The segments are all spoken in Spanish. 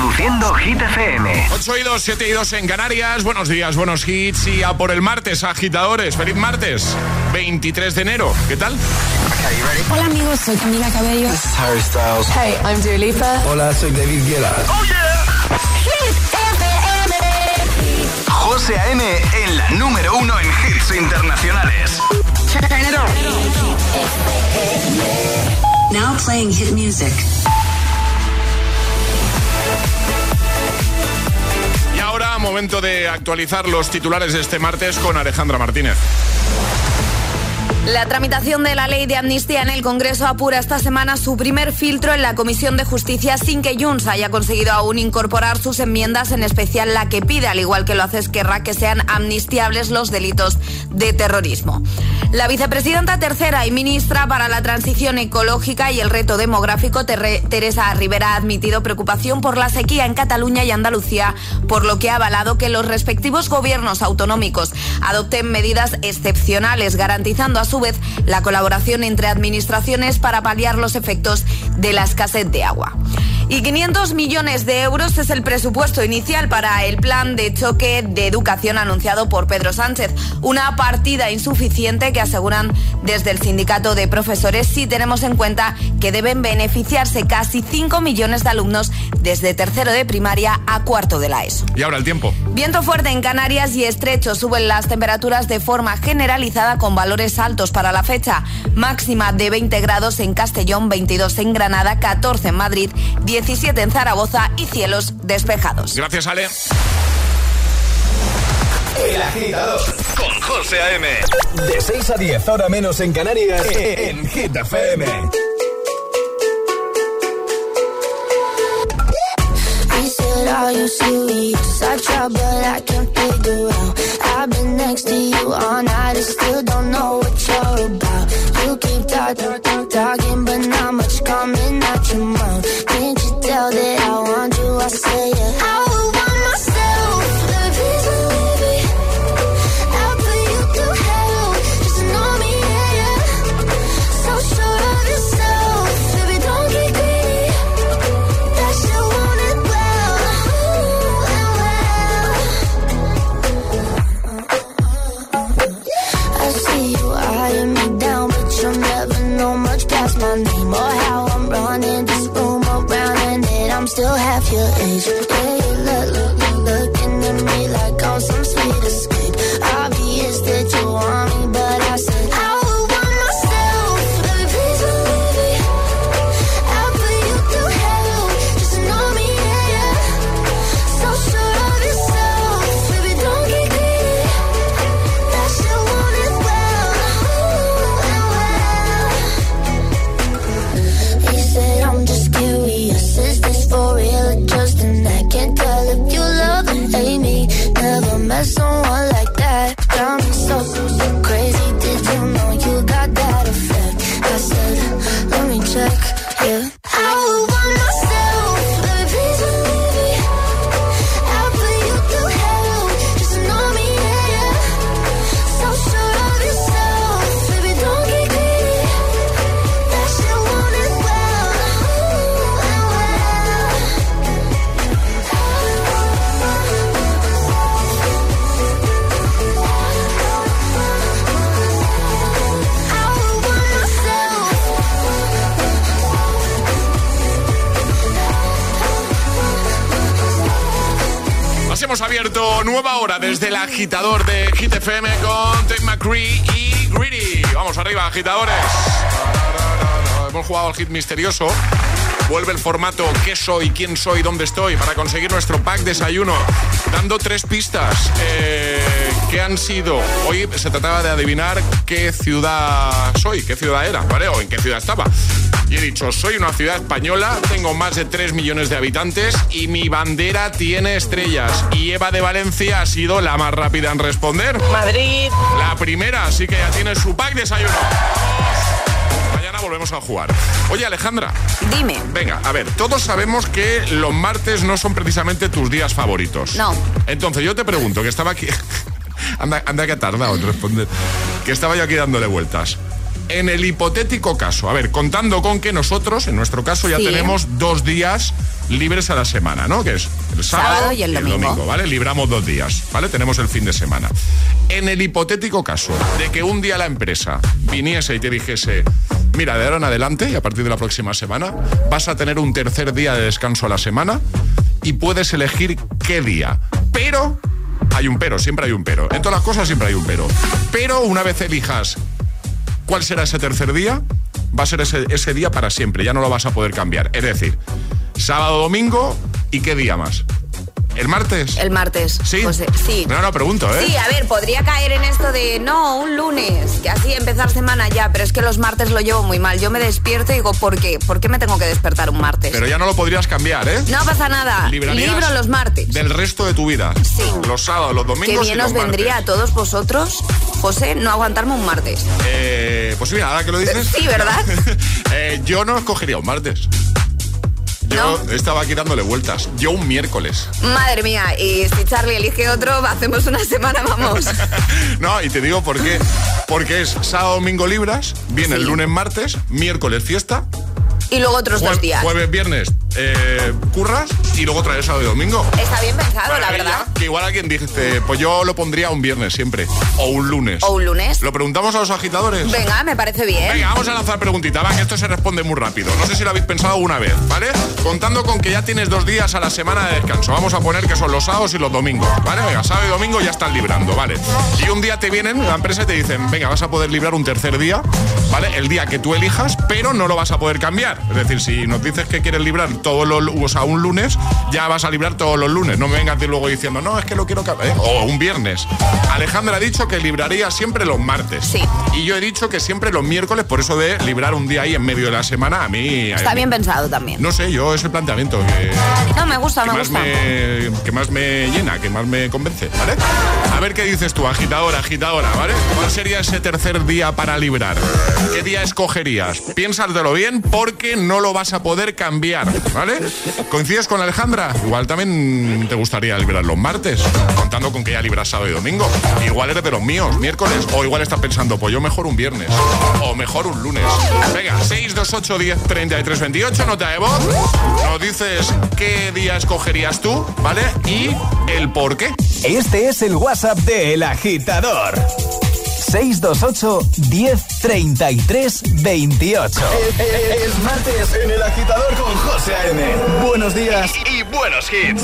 Reproduciendo Hit FM. 8 y 2, 7 y 2 en Canarias. Buenos días, buenos hits. Y a por el martes, agitadores. Feliz martes, 23 de enero. ¿Qué tal? Hola amigos, soy Camila Cabello. This is Harry Styles. Hey, I'm Dua Lipa. Hola, soy David Guetta. Oh yeah. Hit FM. José A.M. en la número uno en hits internacionales. Now playing hit music. Momento de actualizar los titulares de este martes con Alejandra Martínez. La tramitación de la ley de amnistía en el Congreso apura esta semana su primer filtro en la Comisión de Justicia sin que Junts haya conseguido aún incorporar sus enmiendas, en especial la que pide, al igual que lo hace Esquerra, que sean amnistiables los delitos de terrorismo. La vicepresidenta tercera y ministra para la transición ecológica y el reto demográfico, Teresa Rivera, ha admitido preocupación por la sequía en Cataluña y Andalucía, por lo que ha avalado que los respectivos gobiernos autonómicos adopten medidas excepcionales, garantizando a su vez la colaboración entre administraciones para paliar los efectos de la escasez de agua. Y 500 millones de euros es el presupuesto inicial para el plan de choque de educación anunciado por Pedro Sánchez. Una partida insuficiente que aseguran desde el sindicato de profesores si tenemos en cuenta que deben beneficiarse casi 5 millones de alumnos desde tercero de primaria a cuarto de la ESO. Y ahora el tiempo. Viento fuerte en Canarias y estrecho. Suben las temperaturas de forma generalizada con valores altos para la fecha. Máxima de 20 grados en Castellón, 22 en Granada, 14 en Madrid, 17 en Zaragoza y cielos despejados. Gracias, Ale. El agitador con José A.M. De 6 a 10, ahora menos en Canarias, en Hit FM. Are you serious? I try, but I can't figure out. I've been next to you all night and still don't know what you're about. You keep talking, talking, but not much coming out your mouth. Can't you tell that I want you? I say nueva hora desde el agitador de Hit FM con Tate McCree y Greedy. Vamos arriba, agitadores. Hemos jugado al hit misterioso. Vuelve el formato ¿Qué soy? ¿Quién soy? ¿Dónde estoy? Para conseguir nuestro pack desayuno. Dando tres pistas. Eh, ¿Qué han sido? Hoy se trataba de adivinar qué ciudad soy, qué ciudad era, ¿vale? O en qué ciudad estaba. Y he dicho, soy una ciudad española, tengo más de 3 millones de habitantes y mi bandera tiene estrellas. Y Eva de Valencia ha sido la más rápida en responder. Madrid. La primera, así que ya tiene su pack desayuno. Mañana volvemos a jugar. Oye, Alejandra. Dime. Venga, a ver, todos sabemos que los martes no son precisamente tus días favoritos. No. Entonces yo te pregunto, que estaba aquí... anda, anda que ha tardado en responder. Que estaba yo aquí dándole vueltas. En el hipotético caso, a ver, contando con que nosotros, en nuestro caso, ya Sí. tenemos dos días libres a la semana, ¿no? Que es el sábado, Sábado y el domingo. ¿vale? Libramos dos días, ¿vale? Tenemos el fin de semana. En el hipotético caso de que un día la empresa viniese y te dijese, mira, de ahora en adelante y a partir de la próxima semana vas a tener un tercer día de descanso a la semana y puedes elegir qué día. Pero, hay un pero, siempre hay un pero. En todas las cosas siempre hay un pero. Pero una vez elijas cuál será ese tercer día, va a ser ese, ese día para siempre, ya no lo vas a poder cambiar. Es decir, sábado, domingo y qué día más. ¿El martes? El martes. ¿Sí? Pues, eh, sí. No, no, pregunto, ¿eh? Sí, a ver, podría caer en esto de no, un lunes, que así empezar semana ya, pero es que los martes lo llevo muy mal. Yo me despierto y digo, ¿por qué? ¿Por qué me tengo que despertar un martes? Pero ya no lo podrías cambiar, ¿eh? No pasa nada. Librarías Libro los martes. Del resto de tu vida. Sí. Los sábados, los domingos. Qué y bien los os vendría a todos vosotros, José, no aguantarme un martes. Eh, pues mira, ahora que lo dices. Sí, ¿verdad? Eh, yo no escogería un martes. Yo estaba aquí dándole vueltas. Yo un miércoles. Madre mía, y si Charlie elige otro, hacemos una semana, vamos. no, y te digo por qué. Porque es sábado, domingo libras, viene el lunes, martes, miércoles fiesta, Y luego otros dos días. jueves, viernes eh, curras y luego traes sábado y domingo. Está bien pensado, la verdad. Que igual alguien dice, pues yo lo pondría un viernes siempre. O un lunes. O un lunes. ¿Lo preguntamos a los agitadores? Venga, me parece bien. Venga, vamos a lanzar preguntita, va, que esto se responde muy rápido. No sé si lo habéis pensado una vez, ¿vale? Contando con que ya tienes dos días a la semana de descanso. Vamos a poner que son los sábados y los domingos, ¿vale? Venga, sábado y domingo ya están librando, ¿vale? Y un día te vienen la empresa y te dicen, venga, vas a poder librar un tercer día, ¿vale? El día que tú elijas, pero no lo vas a poder cambiar. Es decir, si nos dices que quieres librar todos los, o sea, un lunes, ya vas a librar todos los lunes. No me vengas ti luego diciendo, no, es que lo quiero cambiar. ¿eh? O un viernes. Alejandra ha dicho que libraría siempre los martes. Sí. Y yo he dicho que siempre los miércoles, por eso de librar un día ahí en medio de la semana, a mí... Está a mí- bien pensado también. No sé, yo ese planteamiento que, No, me gusta, que me más gusta. me, que más me llena, que más me convence, ¿vale? A ver qué dices tú, agitadora, agitadora, ¿vale? ¿Cuál sería ese tercer día para librar? ¿Qué día escogerías? Piénsatelo bien porque no lo vas a poder cambiar, ¿vale? ¿Coincides con Alejandra? Igual también te gustaría librar los martes, contando con que ya libras sábado y domingo. Igual eres de los míos, miércoles, o igual estás pensando, pues yo mejor un viernes, o mejor un lunes. Venga, 628 10 33 28, nota de voz. Nos dices qué día escogerías tú, ¿vale? Y el por qué. Este es el WhatsApp de El Agitador. 628 10 33 28. Es martes en El Agitador con José A.M. Buenos días y buenos hits.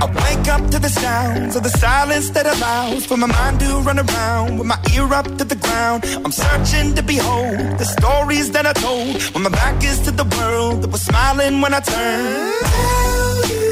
I wake up to the sounds of the silence that allows for my mind to run around with my ear up to the ground. I'm searching to behold the stories that I told when my back is to the world that was smiling when I turned.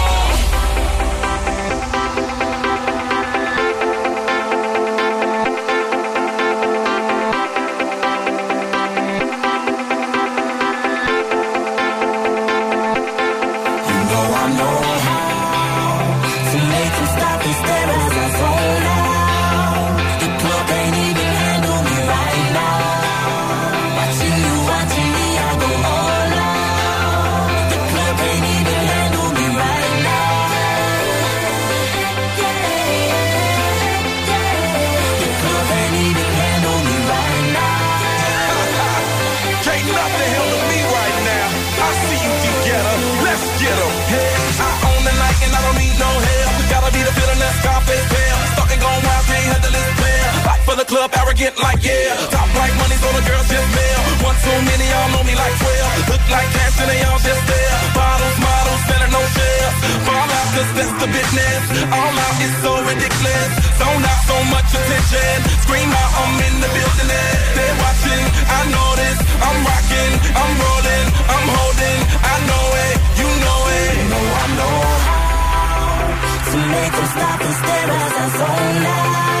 Club arrogant like yeah. Top like money, so the girls just mail. One too many, y'all know me like 12. Look like cash and they all just there. Bottles, models, better no shares. Fall out, cause that's the business. All out is so ridiculous. Zone out so much attention. Scream out, I'm in the building. They're watching, I know this. I'm rocking, I'm rolling, I'm holding. I know it, you know it. You know I know how to make them stop and stare as I zone out.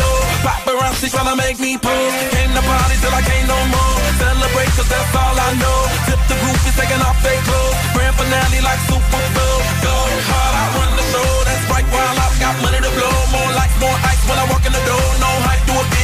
Paparazzi tryna make me pose. Came to party till I can't no more. Celebrate cause that's all I know. Tip the roof is taking off their clothes. Grand finale like Super Bowl. Go hard, I run the show. That's right while I've got money to blow. More lights, more ice when I walk in the door. No hype, do it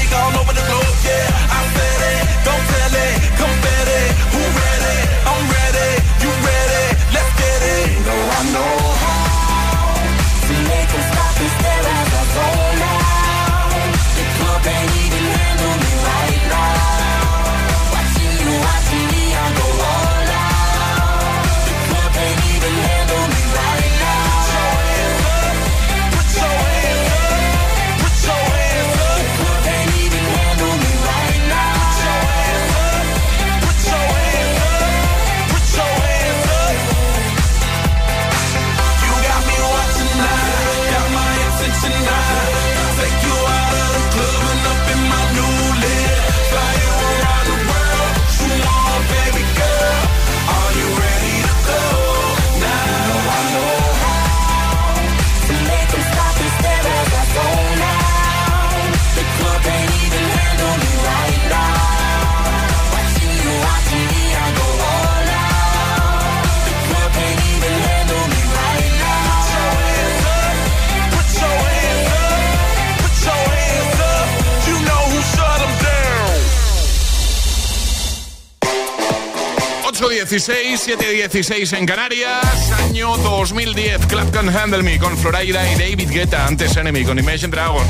7-16 en Canarias, año 2010. Club Can Handle Me con Florida y David Guetta, antes Enemy con Imagine Dragons.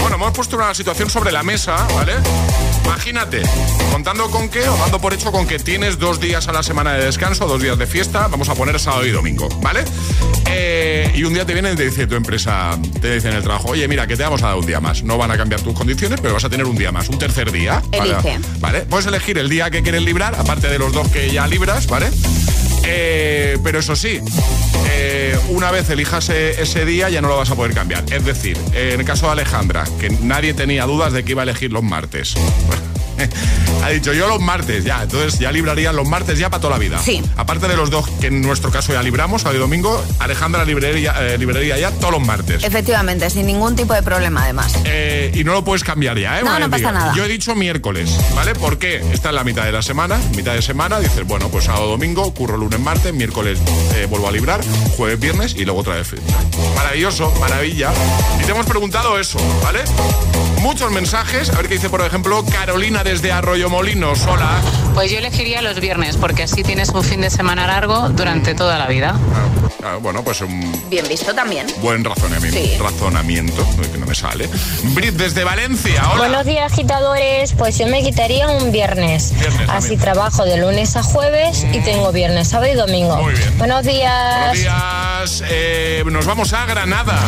Bueno, hemos puesto una situación sobre la mesa, ¿vale? Imagínate, contando con que, o dando por hecho con que tienes dos días a la semana de descanso, dos días de fiesta, vamos a poner sábado y domingo, ¿vale? Eh, y un día te viene y te dice tu empresa, te dice en el trabajo, oye, mira, que te vamos a dar un día más. No van a cambiar tus condiciones, pero vas a tener un día más, un tercer día. Elige. ¿Vale? Puedes elegir el día que quieres librar, aparte de los dos que ya libras, ¿vale? Eh, pero eso sí, eh, una vez elijas e-, ese día ya no lo vas a poder cambiar. Es decir, en el caso de Alejandra, que nadie tenía dudas de que iba a elegir los martes. ha dicho yo los martes, ya. Entonces ya librarían los martes ya para toda la vida. Sí. Aparte de los dos que en nuestro caso ya libramos, sábado y domingo, Alejandra libraría, eh, libraría ya todos los martes. Efectivamente, sin ningún tipo de problema además. Eh, y no lo puedes cambiar ya, ¿eh? No, no pasa nada. Yo he dicho miércoles, ¿vale? Porque está en la mitad de la semana, mitad de semana, dices, bueno, pues sábado, domingo, curro lunes, martes, miércoles eh, vuelvo a librar, jueves, viernes y luego otra vez. Maravilloso, maravilla. Y te hemos preguntado eso, ¿vale? Muchos mensajes, a ver qué dice, por ejemplo, Carolina desde Arroyo Molinos. Hola. Pues yo elegiría los viernes, porque así tienes un fin de semana largo durante toda la vida. Ah, bueno, pues un Bien visto también. buen razonamiento. Sí. Razonamiento, que no me sale. Brit desde Valencia. Hola. Buenos días, agitadores. Pues yo me quitaría un viernes. Viernes Así también. trabajo de lunes a jueves y tengo viernes, sábado y domingo. Muy bien. Buenos días. Buenos días. Eh, nos vamos a Granada.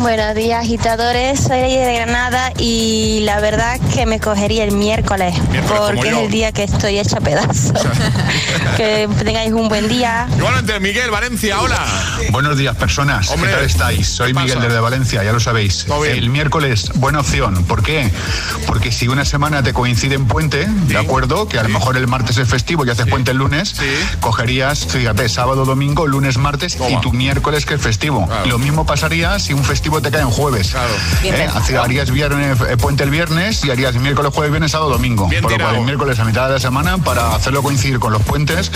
Buenos días, agitadores. Soy de Granada y la verdad que me cogería el miércoles, porque es el día que estoy hecha pedazos. que tengáis un buen día. Igualmente, Miguel, Valencia, hola. Buenos días, personas. Hombre, ¿Qué tal estáis? Soy. Miguel desde Valencia, ya lo sabéis. El miércoles, buena opción. ¿Por qué? Porque si una semana te coincide en puente, ¿de acuerdo? Que a lo mejor el martes es festivo y haces puente el lunes, cogerías, fíjate, sábado, domingo, lunes, martes y tu miércoles que es festivo. Lo mismo pasaría si un festivo te cae en jueves. ¿Eh? Hace- Harías viernes, eh, puente el viernes y harías miércoles, jueves, viernes, sábado, domingo. Bien Por lo cual el miércoles a mitad de la semana para hacerlo coincidir con los puentes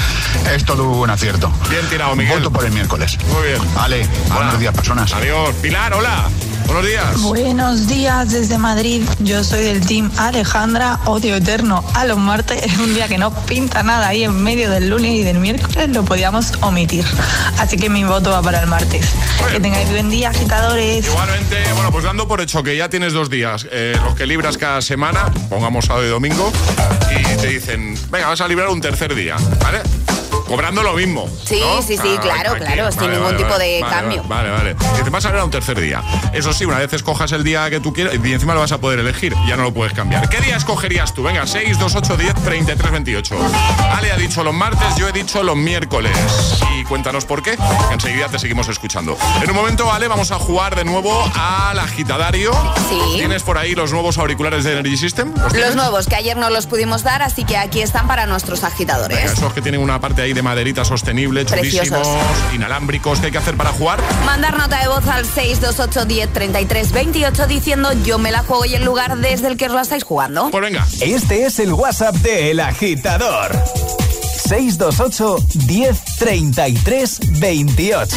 es todo un acierto. Bien tirado, Miguel. Voto por el miércoles. Muy bien. Vale, buenos días, personas. Adiós. Pilar, hola. Buenos días. Buenos días desde Madrid. Yo soy del team Alejandra, odio eterno a los martes. Es un día que no pinta nada ahí en medio del lunes y del miércoles lo podíamos omitir. Así que mi voto va para el martes. Que tengáis buen día, agitadores. Igualmente, bueno, pues dando por hecho que ya tienes dos días, eh, los que libras cada semana, pongamos sábado y domingo, y te dicen, venga, vas a librar un tercer día, ¿vale? Cobrando lo mismo. Sí, ¿no? sí, sí, claro, claro, sin ningún tipo de cambio. Vale, vale. Y te vas a librar un tercer día. Eso sí, una vez escojas el día que tú quieras, y encima lo vas a poder elegir, ya no lo puedes cambiar. ¿Qué día escogerías tú? Venga, 6, 2, 8, 10, 33, 28. Ale ha dicho los martes, yo he dicho los miércoles. Y cuéntanos por qué, que enseguida te seguimos escuchando. En un momento, Ale, vamos a jugar de nuevo al agitadario. Sí. ¿Tienes por ahí los nuevos auriculares de Energy System? Los nuevos que ayer no los pudimos dar, así que aquí están para nuestros agitadores. Venga, esos que tienen una parte ahí de maderita sostenible, chulísimos, inalámbricos, ¿qué hay que hacer para jugar? Mandar nota de voz al 628 10 33 28 diciendo yo me la juego y el lugar desde el que os la estáis jugando. Pues venga. Este es el WhatsApp de El Agitador. 628 10 33 28.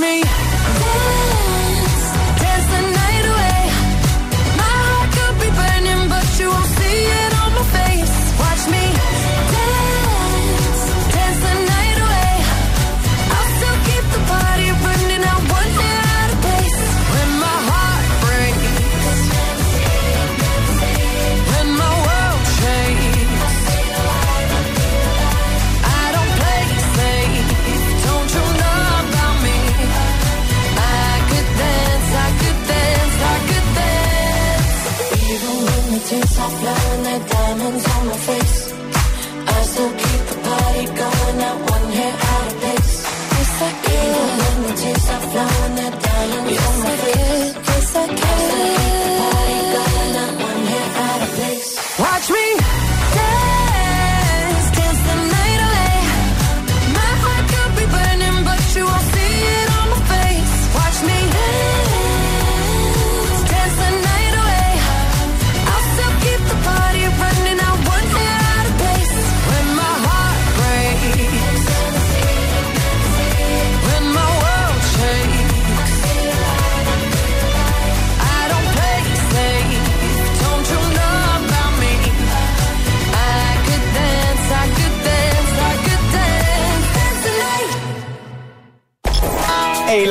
me. Diamonds on my face.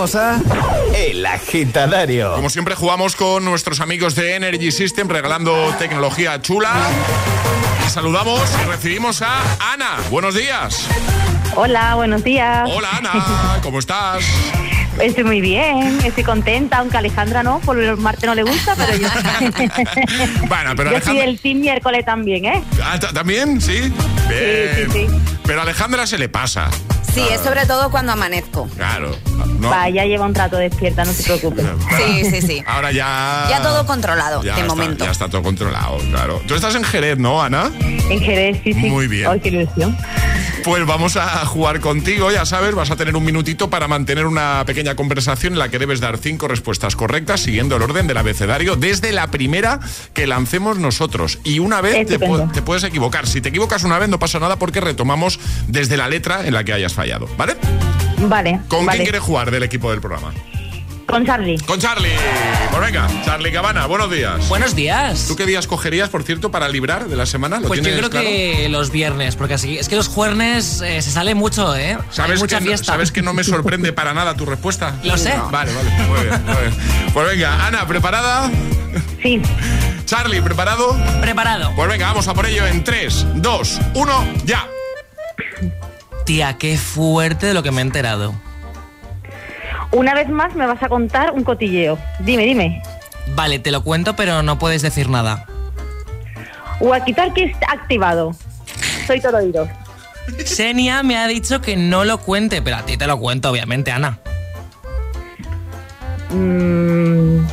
Jugamos a El Agitadario. Como siempre jugamos con nuestros amigos de Energy System regalando tecnología chula. Y saludamos y recibimos a Ana. Buenos días. Hola, buenos días. Hola Ana, ¿cómo estás? Estoy muy bien, estoy contenta, aunque Alejandra no, por el martes no le gusta, pero yo. bueno, pero yo soy el team miércoles también, ¿eh? Ah, ¿También? ¿Sí? Bien. Sí, sí, sí. Pero a Alejandra se le pasa. Sí, es sobre todo cuando amanezco. Claro. Va, ya lleva un rato despierta, no se preocupe. Sí, sí, sí. Ahora ya. Ya todo controlado, Ya de está, momento. Ya está todo controlado, claro. Tú estás en Jerez, ¿no, Ana? En Jerez, sí, sí. Muy bien. Ay, qué ilusión. Pues vamos a jugar contigo, ya sabes, vas a tener un minutito para mantener una pequeña conversación en la que debes dar cinco respuestas correctas siguiendo el orden del abecedario desde la primera que lancemos nosotros. Y una vez te, te puedes equivocar. Si te equivocas una vez no pasa nada porque retomamos desde la letra en la que hayas fallado, ¿vale? Vale. ¿Con vale. quién quieres jugar del equipo del programa? Con Charlie. Con Charlie. Pues venga, Charlie Cabana, buenos días. Buenos días. ¿Tú qué días cogerías, por cierto, para librar de la semana? ¿Lo Pues yo creo claro? que los viernes, porque así es que los jueves eh, se sale mucho, ¿eh? Hay ¿Sabes mucha que, no- fiesta. ¿Sabes que no me sorprende para nada tu respuesta? Lo sé. Vale, vale, muy bien, muy bien. Pues venga, Ana, ¿preparada? Sí. Charlie, ¿preparado? Preparado. Pues venga, vamos a por ello en 3, 2, 1, ya. Tía, qué fuerte de lo que me he enterado. Una vez más me vas a contar un cotilleo. Dime, dime. Vale, te lo cuento, pero no puedes decir nada. Walkie-talkie está activado. Soy todo oídos. Senia me ha dicho que no lo cuente, pero a ti te lo cuento, obviamente, Ana. Mm,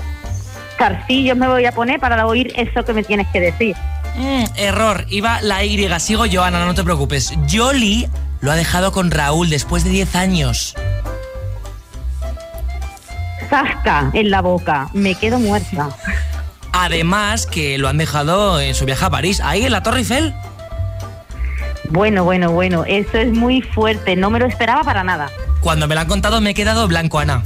Zarcillos me voy a poner para oír eso que me tienes que decir. Mm, error, iba la Y, sigo yo, Ana, no te preocupes. Jolly lo ha dejado con Raúl después de 10 años. Zasca en la boca. Me quedo muerta. Además que lo han dejado en su viaje a París, ahí en la Torre Eiffel. Bueno, bueno, bueno. Eso es muy fuerte. No me lo esperaba para nada. Cuando me lo han contado me he quedado blanco, Ana.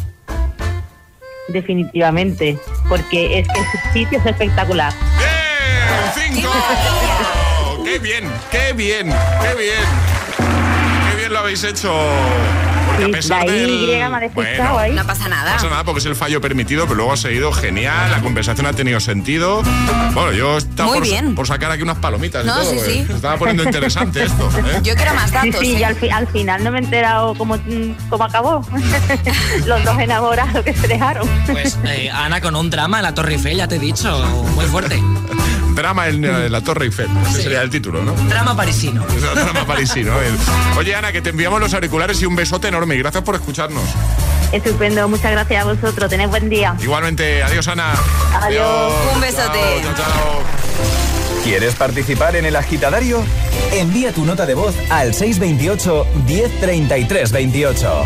Definitivamente. Porque es que su sitio es espectacular. ¡Bien! ¡Cinco! ¡Qué bien! ¡Qué bien! ¡Qué bien! ¡Qué bien lo habéis hecho! Porque a Sí, pesar la del... Ahí. No pasa nada. No pasa nada porque es el fallo permitido, pero luego ha seguido genial, la conversación ha tenido sentido. Bueno, yo estaba Muy por, bien. por sacar aquí unas palomitas No, y todo. sí, porque sí. se estaba poniendo interesante esto. ¿eh? Yo quiero más Sí, datos. sí, ¿eh? y al, fi- al final no me he enterado cómo, cómo acabó. Los dos enamorados que se dejaron. Pues eh, Ana con un drama en la Torre Eiffel, ya te he dicho, muy fuerte. Drama en, eh, la Torre Eiffel, ese Sí. sería el título, ¿no? Drama parisino. Drama parisino. ¿eh? Oye, Ana, que te enviamos los auriculares y un besote enorme. Y gracias por escucharnos. Estupendo, muchas gracias a vosotros. Tened buen día. Igualmente, adiós, Ana. Adiós. Un besote. Chao, chao, chao. ¿Quieres participar en el agitadario? Envía tu nota de voz al 628 1033 28.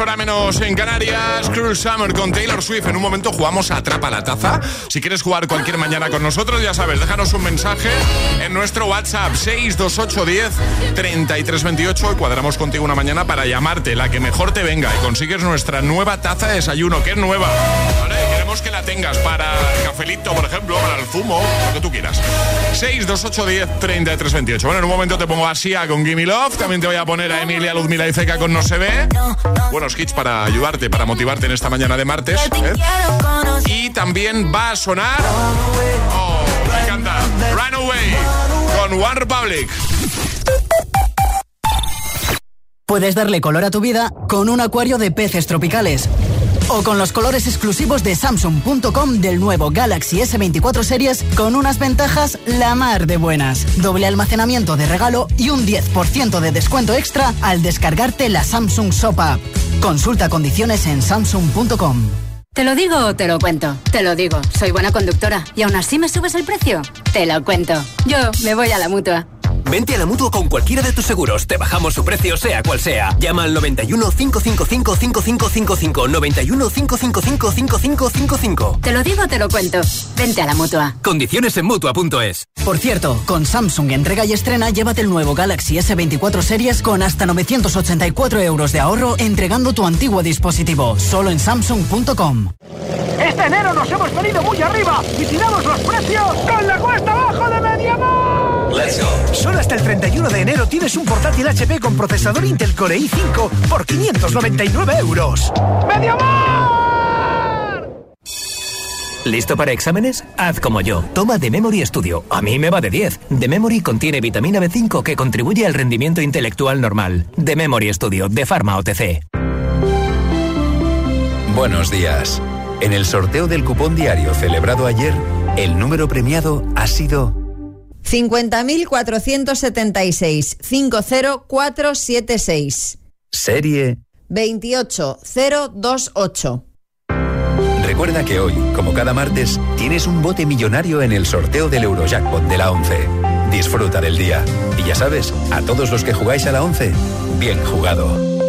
32 hora menos en Canarias. Cruise Summer con Taylor Swift. En un momento jugamos a Atrapa la Taza. Si quieres jugar cualquier mañana con nosotros, ya sabes, déjanos un mensaje en nuestro WhatsApp 62810 3328 y cuadramos contigo una mañana para llamarte, la que mejor te venga y consigues nuestra nueva taza de desayuno, que es nueva. Queremos que la tengas para el cafelito, por ejemplo, para el zumo, lo que tú quieras. 62810 3328. Bueno, en un momento te pongo a Sia con Gimme Love. También te voy a poner a Emilia Luzmila y Ceca con No se ve. Buenos hits para ayudarte, para motivarte en esta mañana de martes. ¿eh? Y también va a sonar. Oh, me encanta. Runaway con One Republic. Puedes darle color a tu vida con un acuario de peces tropicales o con los colores exclusivos de Samsung.com del nuevo Galaxy S24 Series con unas ventajas la mar de buenas. Doble almacenamiento de regalo y un 10% de descuento extra al descargarte la Samsung Shop App. Consulta condiciones en Samsung.com. ¿Te lo digo o te lo cuento? Te lo digo, soy buena conductora. ¿Y aún así me subes el precio? Te lo cuento. Yo me voy a la mutua. Vente a la mutua con cualquiera de tus seguros. Te bajamos su precio, sea cual sea. Llama al 91 555 5555. 91 555 5555. Te lo digo, te lo cuento. Vente a la mutua. Condiciones en mutua.es. Por cierto, con Samsung entrega y estrena, llévate el nuevo Galaxy S24 Series con hasta 984 euros de ahorro entregando tu antiguo dispositivo. Solo en Samsung.com. Este enero nos hemos venido muy arriba y tiramos los precios con la cuesta abajo de. Let's go. Solo hasta el 31 de enero tienes un portátil HP con procesador Intel Core i5 por 599 euros. ¡Mediamar! ¿Listo para exámenes? Haz como yo. Toma The Memory Studio. A mí me va de 10. The Memory contiene vitamina B5 que contribuye al rendimiento intelectual normal. The Memory Studio de Pharma OTC. Buenos días. En el sorteo del cupón diario celebrado ayer, el número premiado ha sido 50.476 50476. Serie 28028. Recuerda que hoy, como cada martes, tienes un bote millonario en el sorteo del Eurojackpot de la 11. Disfruta del día. Y ya sabes, a todos los que jugáis a la 11, bien jugado.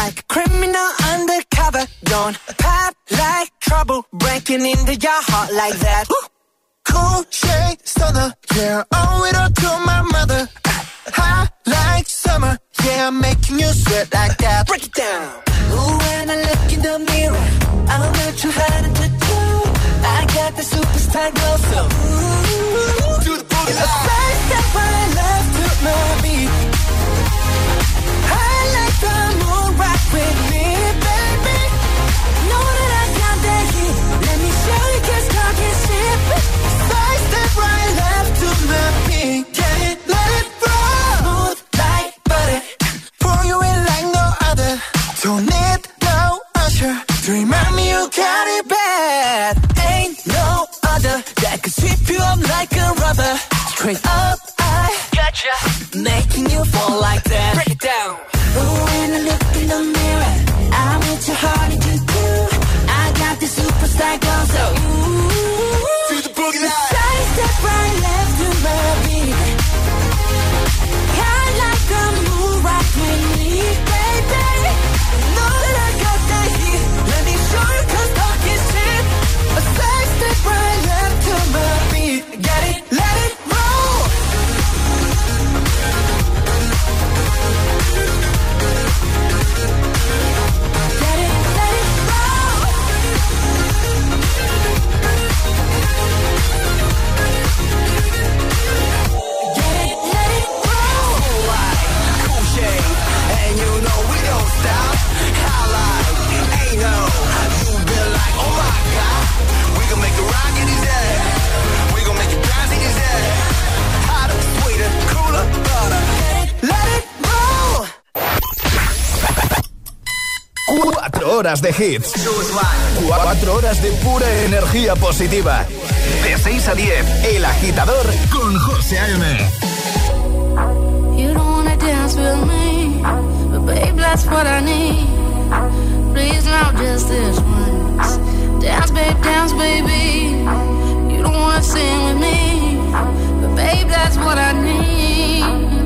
Like a criminal undercover. Don't pop like trouble breaking into your heart like that. Cool shade stunner, yeah, owe it all to my mother. Hot like summer, yeah, making you sweat like that. Break it down. Ooh, when I look in the mirror, I'm not too hard to do. I got the superstar glow, so ooh, do the boogie. It's a first step I love to my beat. I like the with me, baby. Horas de hits. Cuatro horas de pura energía positiva. De 6 a 10, El Agitador con José A.M. You don't wanna dance with me, but babe, that's what I need. Please, now just this once. Dance, babe, dance, baby. You don't wanna sing with me, but babe, that's what I need.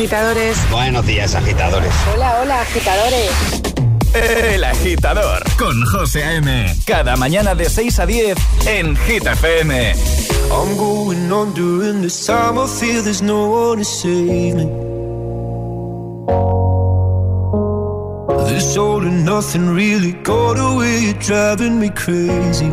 Agitadores. Buenos días, agitadores. Hola, hola, agitadores. El agitador con José A.M. Cada mañana de 6 a 10 en Hit FM. I'm going on during this time. I feel there's no one to save me. This all and nothing really got away, driving me crazy.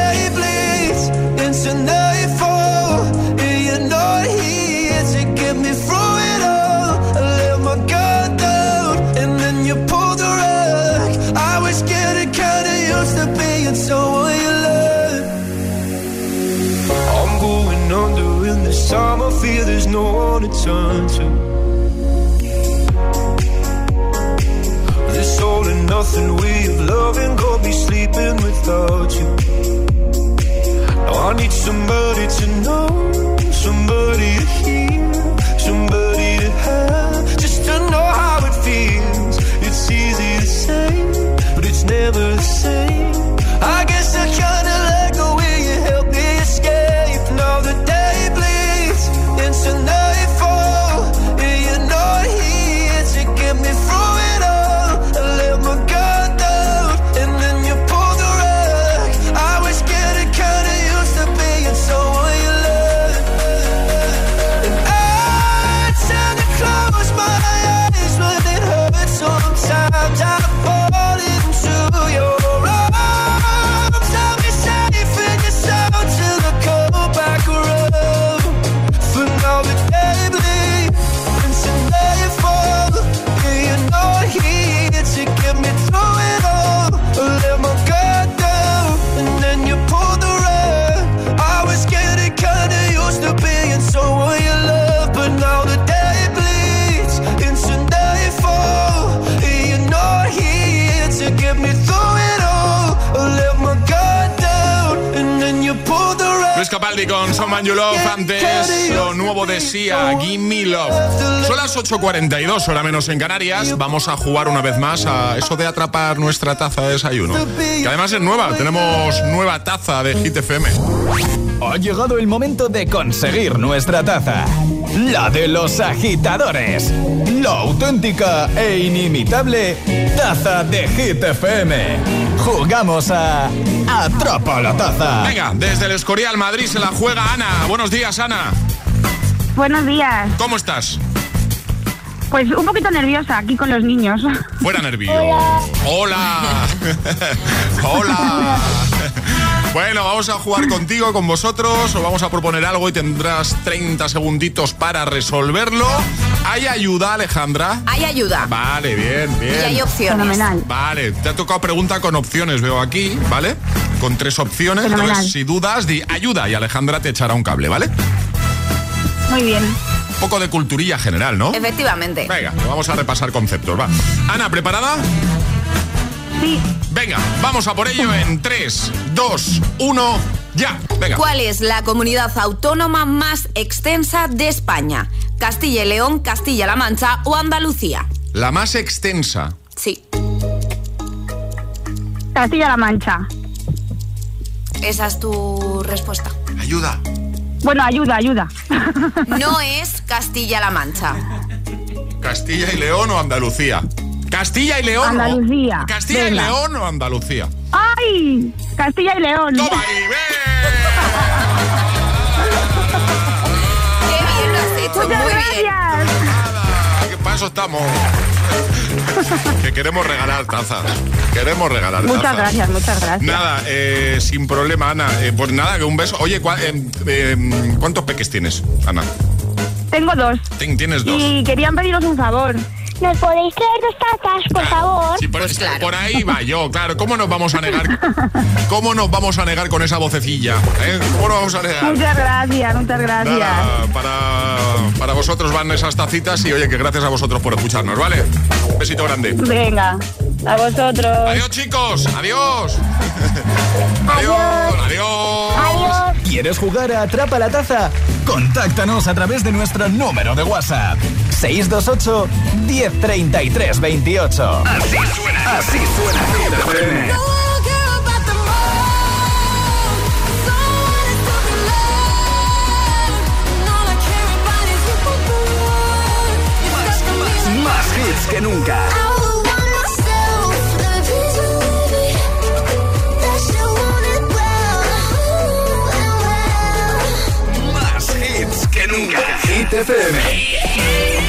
time. I feel there's no one to turn to. This all and nothing way of loving got me sleeping without you. Now I need somebody to know, somebody to hear, somebody to have, just to know how You Love. Antes, lo nuevo de Sia, Give Me Love. Son las 8.42, hora menos en Canarias. Vamos a jugar una vez más a eso de atrapar nuestra taza de desayuno. Que además es nueva. Tenemos nueva taza de Hit FM. Ha llegado el momento de conseguir nuestra taza. La de los agitadores. La auténtica e inimitable taza de Hit FM. Jugamos a Atrapa la taza. Venga, desde el Escorial Madrid se la juega Ana. Buenos días, Ana. Buenos días. ¿Cómo estás? Pues un poquito nerviosa aquí con los niños. Fuera nervio. Hola. Hola. Bueno, vamos a jugar contigo, con vosotros, os vamos a proponer algo y tendrás 30 segunditos para resolverlo. ¿Hay ayuda, Alejandra? Hay ayuda. Vale, bien, bien. Y hay opciones. Fenomenal. Vale, te ha tocado pregunta con opciones, veo aquí, ¿vale? Con tres opciones. Fenomenal. Entonces, si dudas, di ayuda y Alejandra te echará un cable, ¿vale? Muy bien. Un poco de culturilla general, ¿no? Efectivamente. Venga, vamos a repasar conceptos, va. Ana, ¿preparada? Sí. Venga, vamos a por ello en 3, 2, 1, ya. Venga. ¿Cuál es la comunidad autónoma más extensa de España? ¿Castilla y León, Castilla-La Mancha o Andalucía? La más extensa. Sí. Castilla-La Mancha. Esa es tu respuesta. Ayuda. Bueno, ayuda, ayuda. No es Castilla-La Mancha. ¿Castilla y León o Andalucía? ¿Castilla y León? o- Andalucía. ¿Castilla y. León o Andalucía? ¡Ay! Castilla y León. ¡Toma ahí, Qué Muchas muy bien. gracias. Ah, que para eso estamos. que queremos regalar tazas. Queremos regalar Muchas tazas. gracias, muchas gracias. Nada, eh, sin problema, Ana. Eh, pues nada, que un beso. Oye, ¿cuá- eh, eh, ¿cuántos peques tienes, Ana? Tengo dos. Ten- Tienes dos. Y querían pediros un favor. ¿Nos podéis traer dos tazas, por favor? Sí, por, Pues claro. por ahí va yo, claro. ¿Cómo nos vamos a negar? ¿Cómo nos vamos a negar con esa vocecilla? eh? ¿Cómo nos vamos a negar? Muchas gracias, muchas gracias. Nada, para, para vosotros van esas tacitas y oye, que gracias a vosotros por escucharnos, ¿vale? Un besito grande. Venga, a vosotros. Adiós, chicos. Adiós. Adiós. Adiós. Adiós. ¿Quieres jugar a Atrapa la Taza? Contáctanos a través de nuestro número de WhatsApp. 628 1033 28. Así suena. Así suena. Más hits que nunca. Más hits que nunca. Hit FM.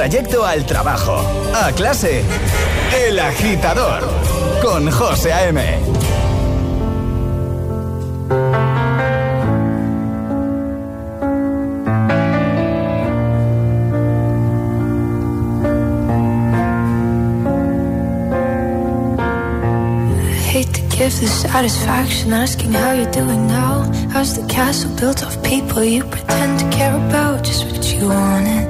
Trayecto al trabajo, a clase, El Agitador, con José A.M. give the satisfaction asking how you're doing now. How's the castle built of people you pretend to care about? Just what you wanted.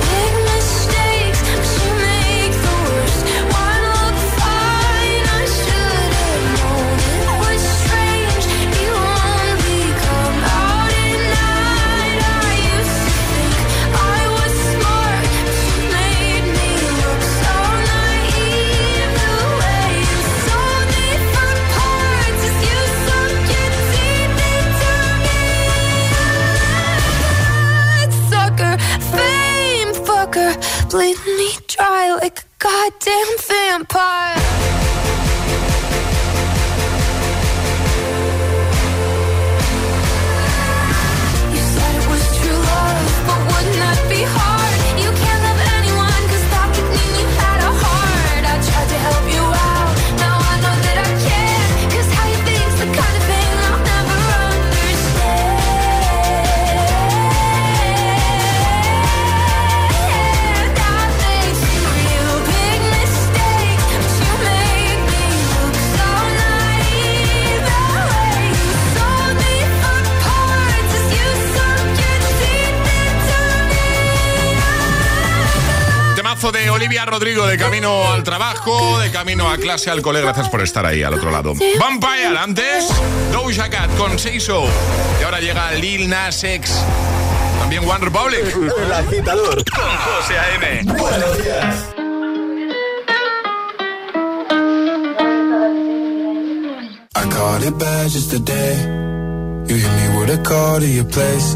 goddamn vampire. Temazo de Olivia Rodrigo de camino al trabajo, de camino a clase, al cole. Gracias por estar ahí al otro lado. Vampire, antes Doja Cat con Seiso. Y ahora llega Lil Nas X. También One Republic. El agitador con José A.M. Buenos días. I caught it bad just today. You hit me with a call to your place.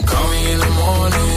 In the morning,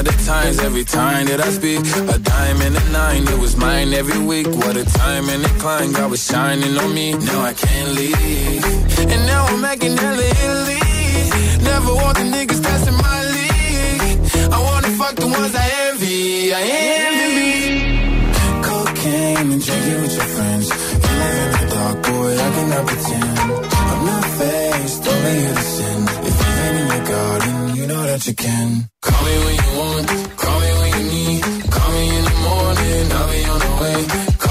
of the times every time that I speak. A dime and a nine, it was mine every week. What a time and a climb, God was shining on me. Now I can't leave. And now I'm making hella Italy. Never want the niggas in my league. I wanna fuck the ones I envy. I envy. Cocaine and drinking with your friends. You live in the dark, boy, I cannot pretend. I'm not faced, only sin. If you've in your garden, you know that you can. Call me when you want, call me when you need. Call me in the morning, I'll be on the way. Call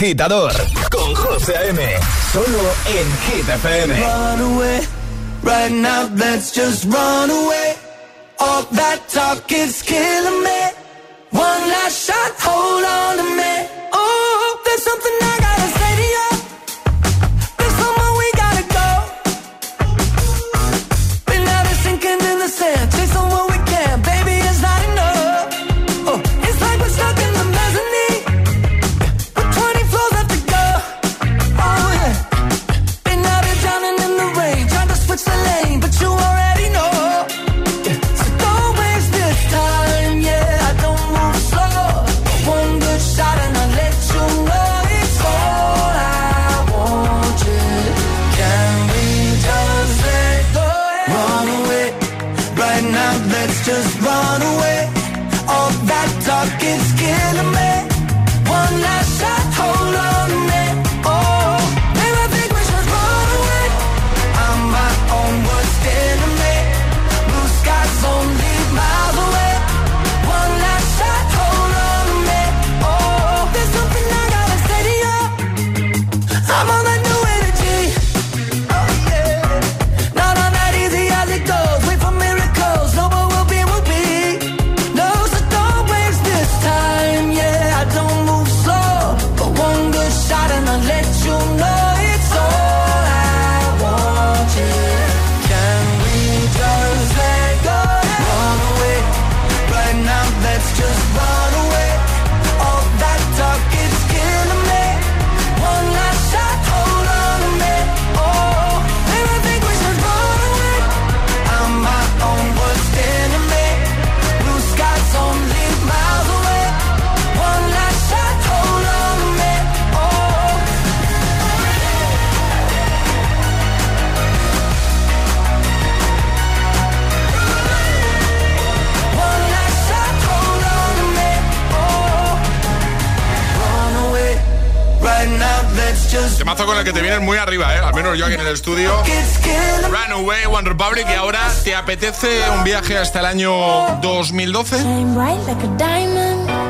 agitador con José A.M. Solo en Hit FM. Run away, right now let's just run away. All that talk is killing me. One last shot, Temazo con el que te vienes muy arriba, ¿eh? Al menos yo aquí en el estudio. Runaway, One Republic. Y ahora, ¿te apetece un viaje hasta el año 2012?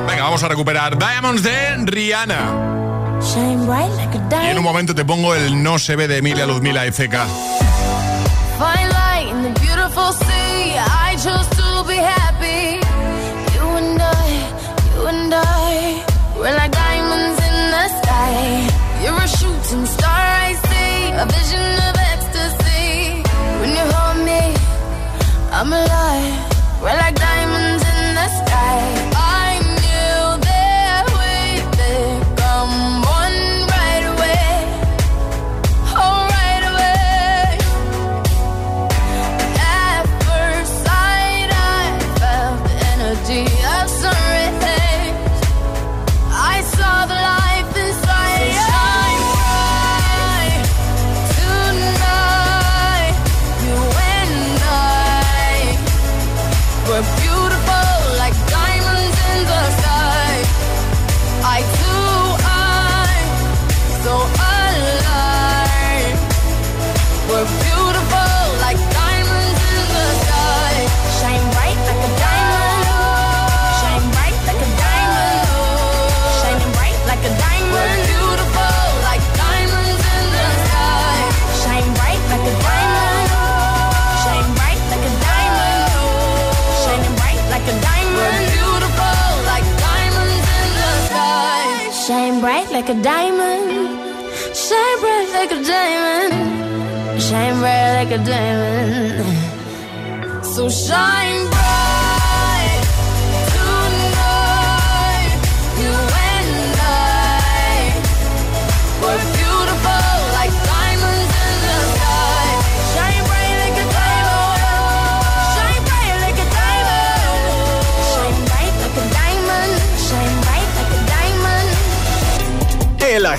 Venga, vamos a recuperar Diamonds de Rihanna. Y en un momento te pongo el No se ve de Emilia Luzmila y CK. Light shooting star, I see, a vision of ecstasy. When you hold me, I'm alive. We're like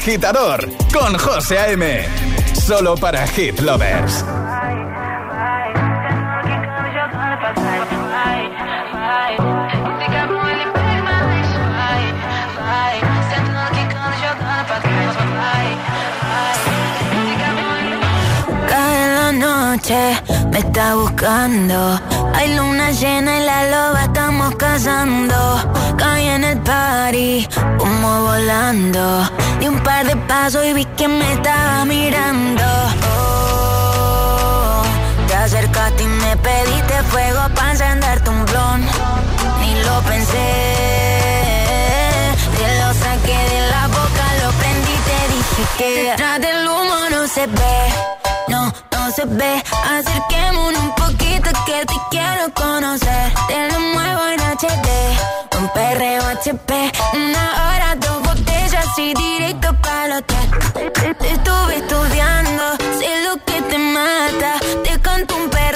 agitador con José A.M. Solo para Hit Lovers. Cae la noche, me está buscando. Hay luna llena y la loba estamos cazando. Caí en el party, humo volando. Di un par de pasos y vi que me estaba mirando. Oh, te acercaste y me pediste fuego para encenderte un blon. Ni lo pensé, te lo saqué de la boca, lo prendí, te dije que detrás del humo no se ve, no, no se ve. Acerquémonos un poquito que te quiero conocer. Te lo muevo en HD, un perreo HP, una hora, dos y directo para el hotel. Te, te estuve estudiando, sé lo que te mata. Te canto un perreo